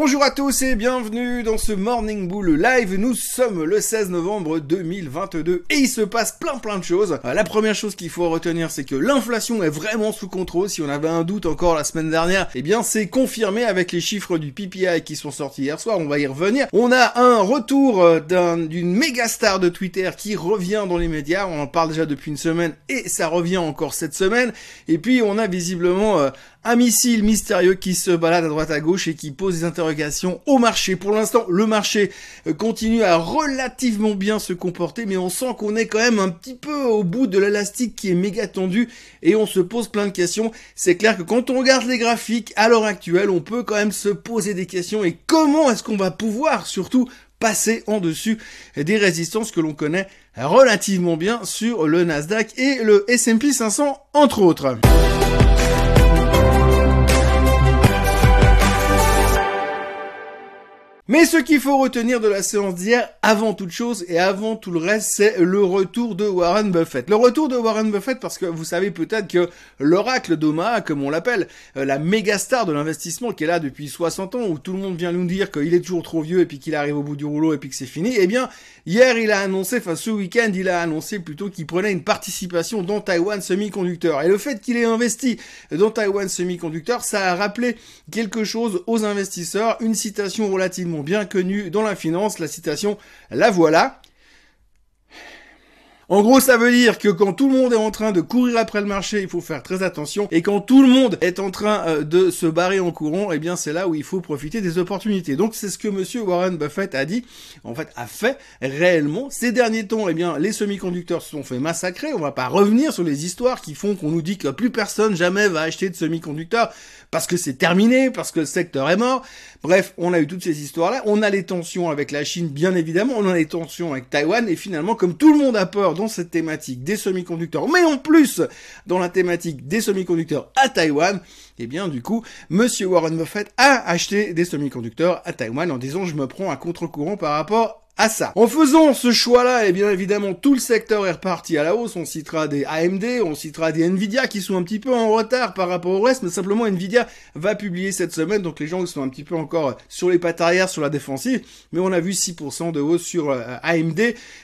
Bonjour à tous et bienvenue dans ce Morning Bull Live. Nous sommes le 16 novembre 2022 et il se passe plein plein de choses. Euh, la première chose qu'il faut retenir, c'est que l'inflation est vraiment sous contrôle. Si on avait un doute encore la semaine dernière, eh bien c'est confirmé avec les chiffres du PPI qui sont sortis hier soir. On va y revenir. On a un retour euh, d'une méga star de Twitter qui revient dans les médias. On en parle déjà depuis une semaine et ça revient encore cette semaine. Et puis on a visiblement euh, un missile mystérieux qui se balade à droite à gauche et qui pose des interrogations au marché. Pour l'instant, le marché euh, continue à relativement bien se comporter, mais on sent qu'on est quand même un petit peu au bout de l'élastique qui est méga tendu et on se pose plein de questions. C'est clair que quand on regarde les graphiques à l'heure actuelle, on peut quand même se poser des questions et comment est-ce qu'on va pouvoir surtout passer en dessus des résistances que l'on connaît relativement bien sur le Nasdaq et le S&P 500 entre autres. Mais ce qu'il faut retenir de la séance d'hier, avant toute chose et avant tout le reste, c'est le retour de Warren Buffett. Le retour de Warren Buffett parce que vous savez peut-être que l'oracle d'Omaha, comme on l'appelle, euh, la méga star de l'investissement qui est là depuis 60 ans, où tout le monde vient nous dire qu'il est toujours trop vieux et puis qu'il arrive au bout du rouleau et puis que c'est fini, eh bien, hier il a annoncé, enfin ce week-end il a annoncé plutôt qu'il prenait une participation dans Taiwan Semiconductor. Et le fait qu'il ait investi dans Taiwan Semiconductor, ça a rappelé quelque chose aux investisseurs, une citation relativement bien connu dans la finance, la citation, la voilà. En gros, ça veut dire que quand tout le monde est en train de courir après le marché, il faut faire très attention. Et quand tout le monde est en train euh, de se barrer en courant, eh bien, c'est là où il faut profiter des opportunités. Donc, c'est ce que monsieur Warren Buffett a dit, en fait, a fait réellement. Ces derniers temps, eh bien, les semi-conducteurs se sont fait massacrer. On va pas revenir sur les histoires qui font qu'on nous dit que plus personne jamais va acheter de semi-conducteurs parce que c'est terminé, parce que le secteur est mort. Bref, on a eu toutes ces histoires-là. On a les tensions avec la Chine, bien évidemment. On a les tensions avec Taïwan. Et finalement, comme tout le monde a peur dans cette thématique des semi-conducteurs, mais en plus dans la thématique des semi-conducteurs à Taïwan, eh bien du coup, Monsieur Warren Buffett a acheté des semi-conducteurs à Taïwan en disant je me prends à contre-courant par rapport à ça. En faisant ce choix-là, et eh bien évidemment, tout le secteur est reparti à la hausse. On citera des AMD, on citera des Nvidia qui sont un petit peu en retard par rapport au reste, mais simplement Nvidia va publier cette semaine, donc les gens sont un petit peu encore sur les pattes arrière sur la défensive, mais on a vu 6% de hausse sur euh, AMD,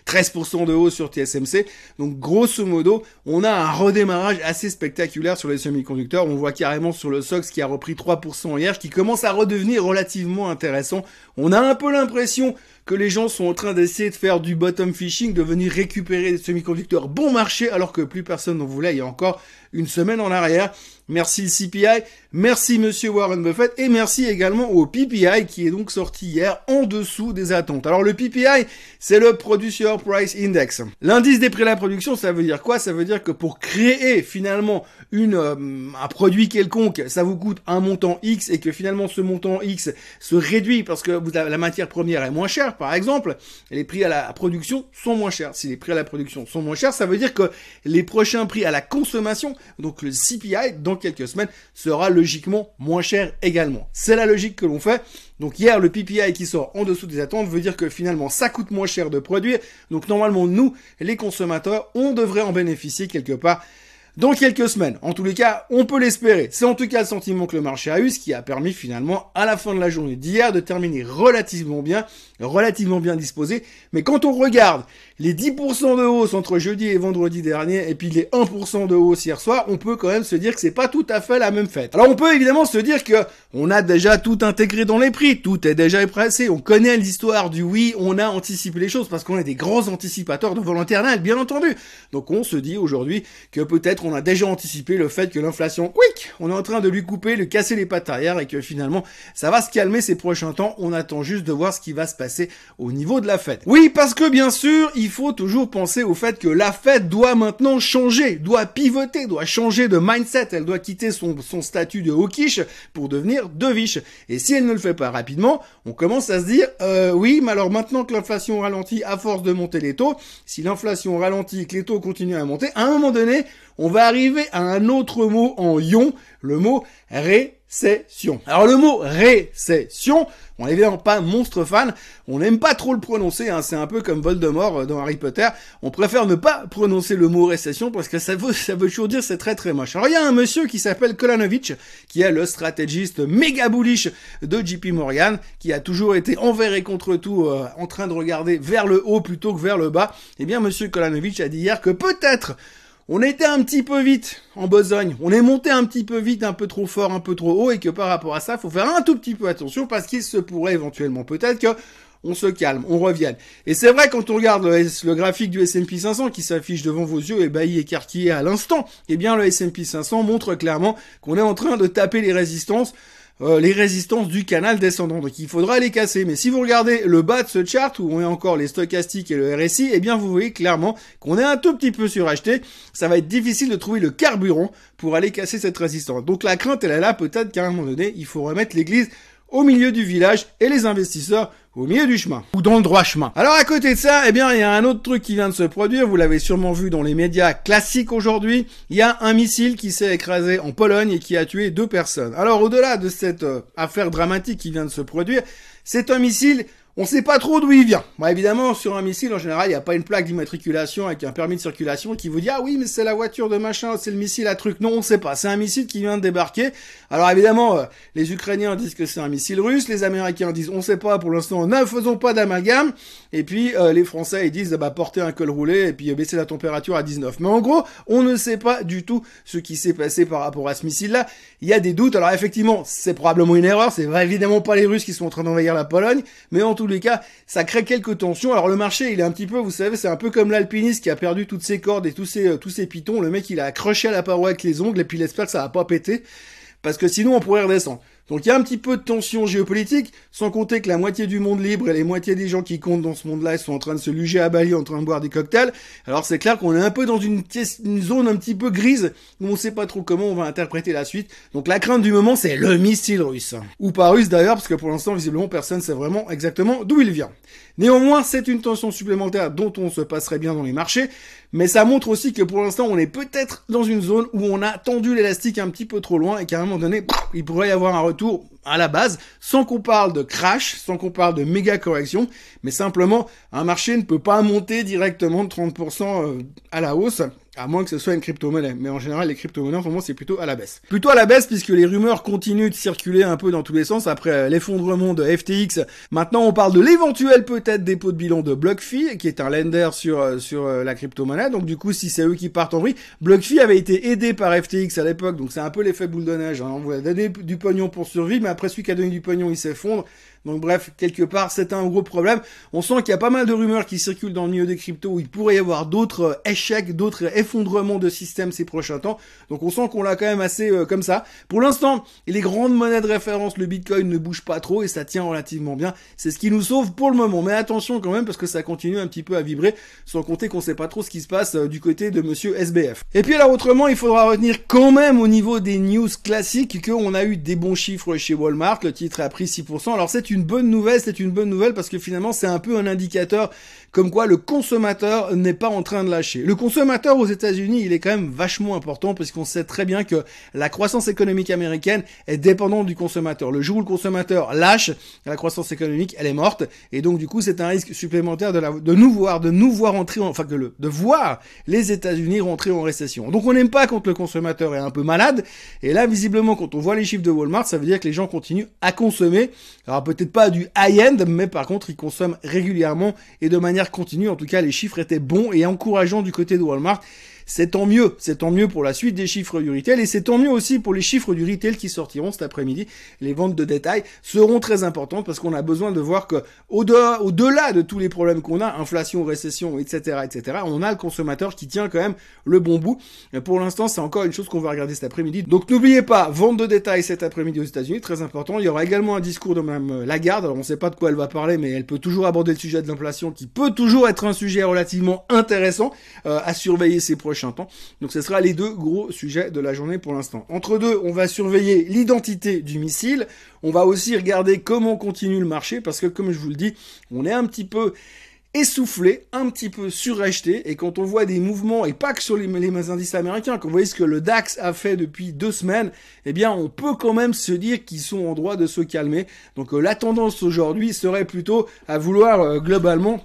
13% de hausse sur TSMC. Donc grosso modo, on a un redémarrage assez spectaculaire sur les semi-conducteurs. On voit carrément sur le SOX qui a repris 3% hier, qui commence à redevenir relativement intéressant. On a un peu l'impression que les gens sont en train d'essayer de faire du bottom fishing, de venir récupérer des semi-conducteurs bon marché alors que plus personne n'en voulait il y a encore une semaine en arrière. Merci le CPI, merci monsieur Warren Buffett et merci également au PPI qui est donc sorti hier en dessous des attentes. Alors le PPI, c'est le Producer Price Index. L'indice des prix à la production, ça veut dire quoi? Ça veut dire que pour créer finalement une euh, un produit quelconque, ça vous coûte un montant X et que finalement ce montant X se réduit parce que vous, la matière première est moins chère par exemple, les prix à la production sont moins chers. Si les prix à la production sont moins chers, ça veut dire que les prochains prix à la consommation, donc le CPI quelques semaines sera logiquement moins cher également. C'est la logique que l'on fait. Donc hier, le PPI qui sort en dessous des attentes veut dire que finalement ça coûte moins cher de produire. Donc normalement, nous, les consommateurs, on devrait en bénéficier quelque part dans quelques semaines. En tous les cas, on peut l'espérer. C'est en tout cas le sentiment que le marché a eu, ce qui a permis finalement, à la fin de la journée d'hier, de terminer relativement bien, relativement bien disposé. Mais quand on regarde les 10% de hausse entre jeudi et vendredi dernier, et puis les 1% de hausse hier soir, on peut quand même se dire que c'est pas tout à fait la même fête. Alors on peut évidemment se dire que on a déjà tout intégré dans les prix, tout est déjà pressé, on connaît l'histoire du oui, on a anticipé les choses parce qu'on est des grands anticipateurs de volontaire bien entendu. Donc on se dit aujourd'hui que peut-être on a déjà anticipé le fait que l'inflation, quick, on est en train de lui couper, de casser les pattes arrière et que finalement ça va se calmer ces prochains temps. On attend juste de voir ce qui va se passer au niveau de la fête. Oui, parce que bien sûr, il faut toujours penser au fait que la fête doit maintenant changer, doit pivoter, doit changer de mindset. Elle doit quitter son, son statut de hawkish pour devenir dovish. Et si elle ne le fait pas rapidement, on commence à se dire, euh, oui, mais alors maintenant que l'inflation ralentit à force de monter les taux, si l'inflation ralentit et que les taux continuent à monter, à un moment donné, on va arriver à un autre mot en ion, le mot ré récession. Alors le mot récession, on est évidemment pas monstre fan, on n'aime pas trop le prononcer, hein, c'est un peu comme Voldemort euh, dans Harry Potter, on préfère ne pas prononcer le mot récession parce que ça veut, ça toujours dire c'est très très moche. Alors il y a un monsieur qui s'appelle Kolanovic, qui est le stratégiste méga bullish de JP Morgan, qui a toujours été envers et contre tout euh, en train de regarder vers le haut plutôt que vers le bas. Eh bien monsieur Kolanovic a dit hier que peut-être on était un petit peu vite en besogne, on est monté un petit peu vite, un peu trop fort, un peu trop haut, et que par rapport à ça, faut faire un tout petit peu attention parce qu'il se pourrait éventuellement peut-être que on se calme, on revienne. Et c'est vrai quand on regarde le, graphique du S&P 500 qui s'affiche devant vos yeux, ébahi, écarquillé à l'instant, eh bien le S&P 500 montre clairement qu'on est en train de taper les résistances euh, les résistances du canal descendant. Donc il faudra les casser. Mais si vous regardez le bas de ce chart où on est encore les stochastiques et le RSI, eh bien vous voyez clairement qu'on est un tout petit peu suracheté. Ça va être difficile de trouver le carburant pour aller casser cette résistance. Donc la crainte elle est là, peut-être qu'à un moment donné, il faut remettre l'église au milieu du village et les investisseurs au milieu du chemin ou dans le droit chemin. Alors à côté de ça, eh bien il y a un autre truc qui vient de se produire, vous l'avez sûrement vu dans les médias classiques aujourd'hui, il y a un missile qui s'est écrasé en Pologne et qui a tué deux personnes. Alors au-delà de cette euh, affaire dramatique qui vient de se produire, c'est un missile on sait pas trop d'où il vient. Bon, évidemment, sur un missile, en général, il n'y a pas une plaque d'immatriculation avec un permis de circulation qui vous dit, ah oui, mais c'est la voiture de machin, c'est le missile à truc. Non, on sait pas. C'est un missile qui vient de débarquer. Alors évidemment, euh, les Ukrainiens disent que c'est un missile russe, les Américains disent, on sait pas, pour l'instant, ne faisons pas d'amalgame. Et puis, euh, les Français, ils disent, bah, porter un col roulé et puis euh, baisser la température à 19. Mais en gros, on ne sait pas du tout ce qui s'est passé par rapport à ce missile-là. Il y a des doutes. Alors effectivement, c'est probablement une erreur. C'est évidemment pas les Russes qui sont en train d'envahir la Pologne. Mais en tous les cas, ça crée quelques tensions. Alors le marché, il est un petit peu, vous savez, c'est un peu comme l'alpiniste qui a perdu toutes ses cordes et tous ses, euh, pitons. Le mec, il a accroché à la paroi avec les ongles et puis il espère que ça va pas péter. Parce que sinon, on pourrait redescendre. Donc il y a un petit peu de tension géopolitique, sans compter que la moitié du monde libre et les moitiés des gens qui comptent dans ce monde-là sont en train de se luger à Bali, en train de boire des cocktails. Alors c'est clair qu'on est un peu dans une, zone un petit peu grise, où on sait pas trop comment on va interpréter la suite. Donc la crainte du moment, c'est le missile russe. Ou pas russe d'ailleurs, parce que pour l'instant, visiblement, personne sait vraiment exactement d'où il vient. Néanmoins, c'est une tension supplémentaire dont on se passerait bien dans les marchés, mais ça montre aussi que pour l'instant, on est peut-être dans une zone où on a tendu l'élastique un petit peu trop loin et qu'à un moment donné, il pourrait y avoir un retour à la base, sans qu'on parle de crash, sans qu'on parle de méga correction, mais simplement, un marché ne peut pas monter directement de 30% euh, à la hausse à moins que ce soit une crypto-monnaie. Mais en général, les crypto-monnaies, en ce c'est plutôt à la baisse. Plutôt à la baisse, puisque les rumeurs continuent de circuler un peu dans tous les sens après euh, l'effondrement de FTX. Maintenant, on parle de l'éventuel peut-être dépôt de bilan de BlockFi, qui est un lender sur, euh, sur euh, la crypto-monnaie. Donc, du coup, si c'est eux qui partent en vrille, BlockFi avait été aidé par FTX à l'époque, donc c'est un peu l'effet boule de neige. Hein. On va donner du pognon pour survivre, mais après, celui qui a donné du pognon, il s'effondre. Donc bref, quelque part, c'est un gros problème. On sent qu'il y a pas mal de rumeurs qui circulent dans le milieu des cryptos où il pourrait y avoir d'autres euh, échecs, d'autres effondrements de systèmes ces prochains temps. Donc on sent qu'on l'a quand même assez euh, comme ça. Pour l'instant, les grandes monnaies de référence, le Bitcoin ne bouge pas trop et ça tient relativement bien. C'est ce qui nous sauve pour le moment. Mais attention quand même parce que ça continue un petit peu à vibrer, sans compter qu'on sait pas trop ce qui se passe euh, du côté de monsieur SBF. Et puis alors autrement, il faudra retenir quand même au niveau des news classiques qu'on a eu des bons chiffres chez Walmart. Le titre a pris 6%. Alors c'est une bonne nouvelle, c'est une bonne nouvelle parce que finalement c'est un peu un indicateur comme quoi le consommateur n'est pas en train de lâcher. Le consommateur aux États-Unis, il est quand même vachement important puisqu'on sait très bien que la croissance économique américaine est dépendante du consommateur. Le jour où le consommateur lâche, la croissance économique, elle est morte et donc du coup c'est un risque supplémentaire de, nous voir, de nous voir entrer, en, enfin que le, de voir les États-Unis rentrer en récession. Donc on n'aime pas quand le consommateur est un peu malade et là visiblement quand on voit les chiffres de Walmart, ça veut dire que les gens continuent à consommer. Alors peut-être pas du high-end, mais par contre ils consomment régulièrement et de manière continue. En tout cas, les chiffres étaient bons et encourageants du côté de Walmart. C'est tant mieux, c'est tant mieux pour la suite des chiffres du retail et c'est tant mieux aussi pour les chiffres du retail qui sortiront cet après-midi. Les ventes de détail seront très importantes parce qu'on a besoin de voir que au-delà, au-delà de tous les problèmes qu'on a, inflation, récession, etc., etc., on a le consommateur qui tient quand même le bon bout. Pour l'instant, c'est encore une chose qu'on va regarder cet après-midi. Donc n'oubliez pas, vente de détail cet après-midi aux États-Unis, très important. Il y aura également un discours de Mme Lagarde. Alors on ne sait pas de quoi elle va parler, mais elle peut toujours aborder le sujet de l'inflation, qui peut toujours être un sujet relativement intéressant euh, à surveiller ces prochains temps. Donc ce sera les deux gros sujets de la journée pour l'instant. Entre deux, on va surveiller l'identité du missile. On va aussi regarder comment continue le marché parce que comme je vous le dis, on est un petit peu essoufflé, un petit peu suracheté, et quand on voit des mouvements, et pas que sur les, indices américains, quand on voit ce que le DAX a fait depuis deux semaines, eh bien on peut quand même se dire qu'ils sont en droit de se calmer. Donc euh, la tendance aujourd'hui serait plutôt à vouloir euh, globalement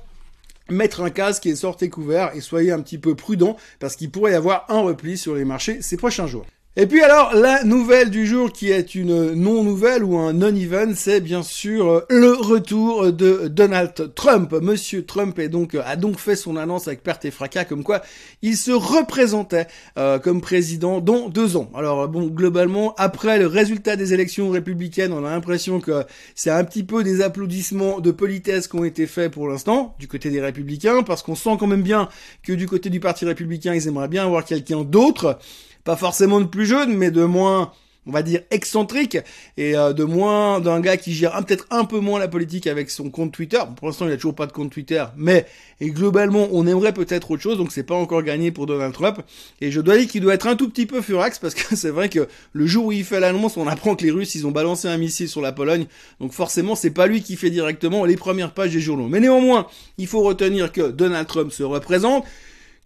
mettre un casque et sortez couvert et soyez un petit peu prudent parce qu'il pourrait y avoir un repli sur les marchés ces prochains jours. Et puis alors, la nouvelle du jour qui est une non-nouvelle ou un non-event, c'est bien sûr euh, le retour de Donald Trump. Monsieur Trump est donc, a donc fait son annonce avec perte et fracas comme quoi il se représentait euh, comme président dans deux ans. Alors bon, globalement, après le résultat des élections républicaines, on a l'impression que c'est un petit peu des applaudissements de politesse qui ont été faits pour l'instant du côté des républicains, parce qu'on sent quand même bien que du côté du parti républicain, ils aimeraient bien avoir quelqu'un d'autre pas forcément de plus jeune, mais de moins, on va dire, excentrique, et euh, de moins d'un gars qui gère peut-être un peu moins la politique avec son compte Twitter. Pour l'instant, il a toujours pas de compte Twitter, mais et globalement, on aimerait peut-être autre chose, donc c'est pas encore gagné pour Donald Trump. Et je dois dire qu'il doit être un tout petit peu furax, parce que c'est vrai que le jour où il fait l'annonce, on apprend que les Russes, ils ont balancé un missile sur la Pologne, donc forcément, c'est pas lui qui fait directement les premières pages des journaux. Mais néanmoins, il faut retenir que Donald Trump se représente,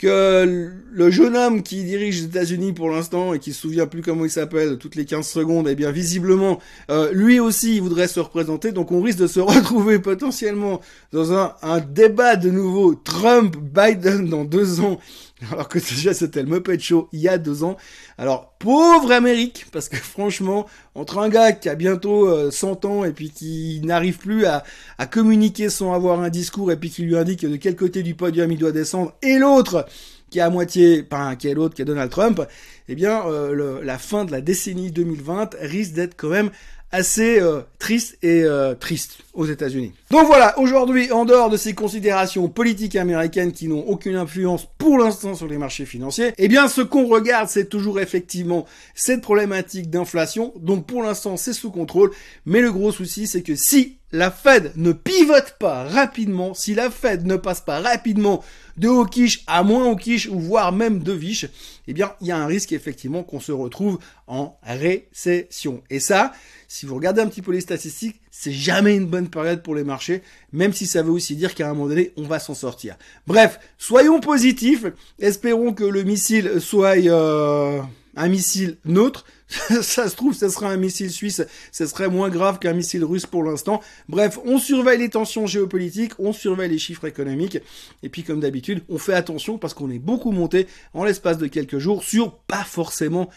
que le jeune homme qui dirige les États-Unis pour l'instant et qui se souvient plus comment il s'appelle toutes les 15 secondes, eh bien visiblement euh, lui aussi il voudrait se représenter, donc on risque de se retrouver potentiellement dans un, un débat de nouveau Trump-Biden dans deux ans alors que déjà c'était le Muppet Show il y a deux ans. Alors pauvre Amérique, parce que franchement, entre un gars qui a bientôt 100 euh, ans et puis qui n'arrive plus à, communiquer sans avoir un discours et puis qui lui indique de quel côté du podium il doit descendre, et l'autre qui est à moitié, pas qui est l'autre, qui est Donald Trump, eh bien euh, la fin de la décennie 2020 risque d'être quand même assez euh, triste et triste aux États-Unis. Donc voilà, aujourd'hui, en dehors de ces considérations politiques américaines qui n'ont aucune influence pour l'instant sur les marchés financiers, eh bien ce qu'on regarde, c'est toujours effectivement cette problématique d'inflation. Donc pour l'instant, c'est sous contrôle, mais le gros souci, c'est que si la Fed ne pivote pas rapidement, si la Fed ne passe pas rapidement de hawkish à moins hawkish ou voire même de viche, eh bien, il y a un risque effectivement qu'on se retrouve en récession. Et ça, si vous regardez un petit peu les statistiques, c'est jamais une bonne période pour les marchés, même si ça veut aussi dire qu'à un moment donné, on va s'en sortir. Bref, soyons positifs, espérons que le missile soit euh, un missile neutre, ça se trouve, ça sera un missile suisse, ça serait moins grave qu'un missile russe pour l'instant. Bref, on surveille les tensions géopolitiques, on surveille les chiffres économiques, et puis comme d'habitude, on fait attention parce qu'on est beaucoup monté en l'espace de quelques jours sur pas forcément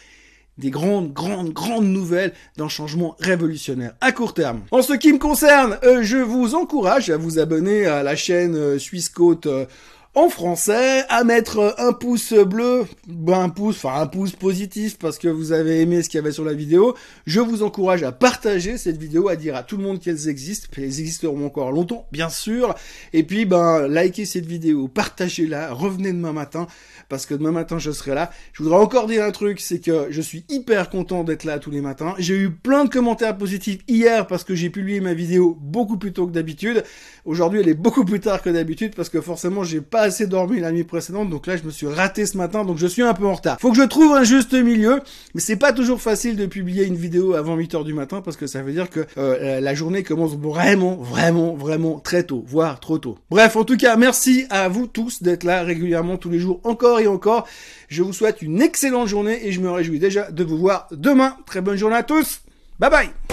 des grandes, grandes, grandes nouvelles d'un changement révolutionnaire à court terme. En ce qui me concerne, euh, je vous encourage à vous abonner à la chaîne euh, Suisse Côte euh, en français, à mettre un pouce bleu, ben un pouce, enfin un pouce positif parce que vous avez aimé ce qu'il y avait sur la vidéo. Je vous encourage à partager cette vidéo, à dire à tout le monde qu'elles existent, elles existeront encore longtemps, bien sûr. Et puis, ben, likez cette vidéo, partagez-la, revenez demain matin parce que demain matin je serai là. Je voudrais encore dire un truc, c'est que je suis hyper content d'être là tous les matins. J'ai eu plein de commentaires positifs hier parce que j'ai publié ma vidéo beaucoup plus tôt que d'habitude. Aujourd'hui, elle est beaucoup plus tard que d'habitude parce que forcément, j'ai pas assez dormi la nuit précédente. Donc là, je me suis raté ce matin, donc je suis un peu en retard. Faut que je trouve un juste milieu, mais c'est pas toujours facile de publier une vidéo avant 8 heures du matin parce que ça veut dire que euh, la journée commence vraiment, vraiment, vraiment très tôt, voire trop tôt. Bref, en tout cas, merci à vous tous d'être là régulièrement tous les jours, encore et encore. Je vous souhaite une excellente journée et je me réjouis déjà de vous voir demain. Très bonne journée à tous. Bye bye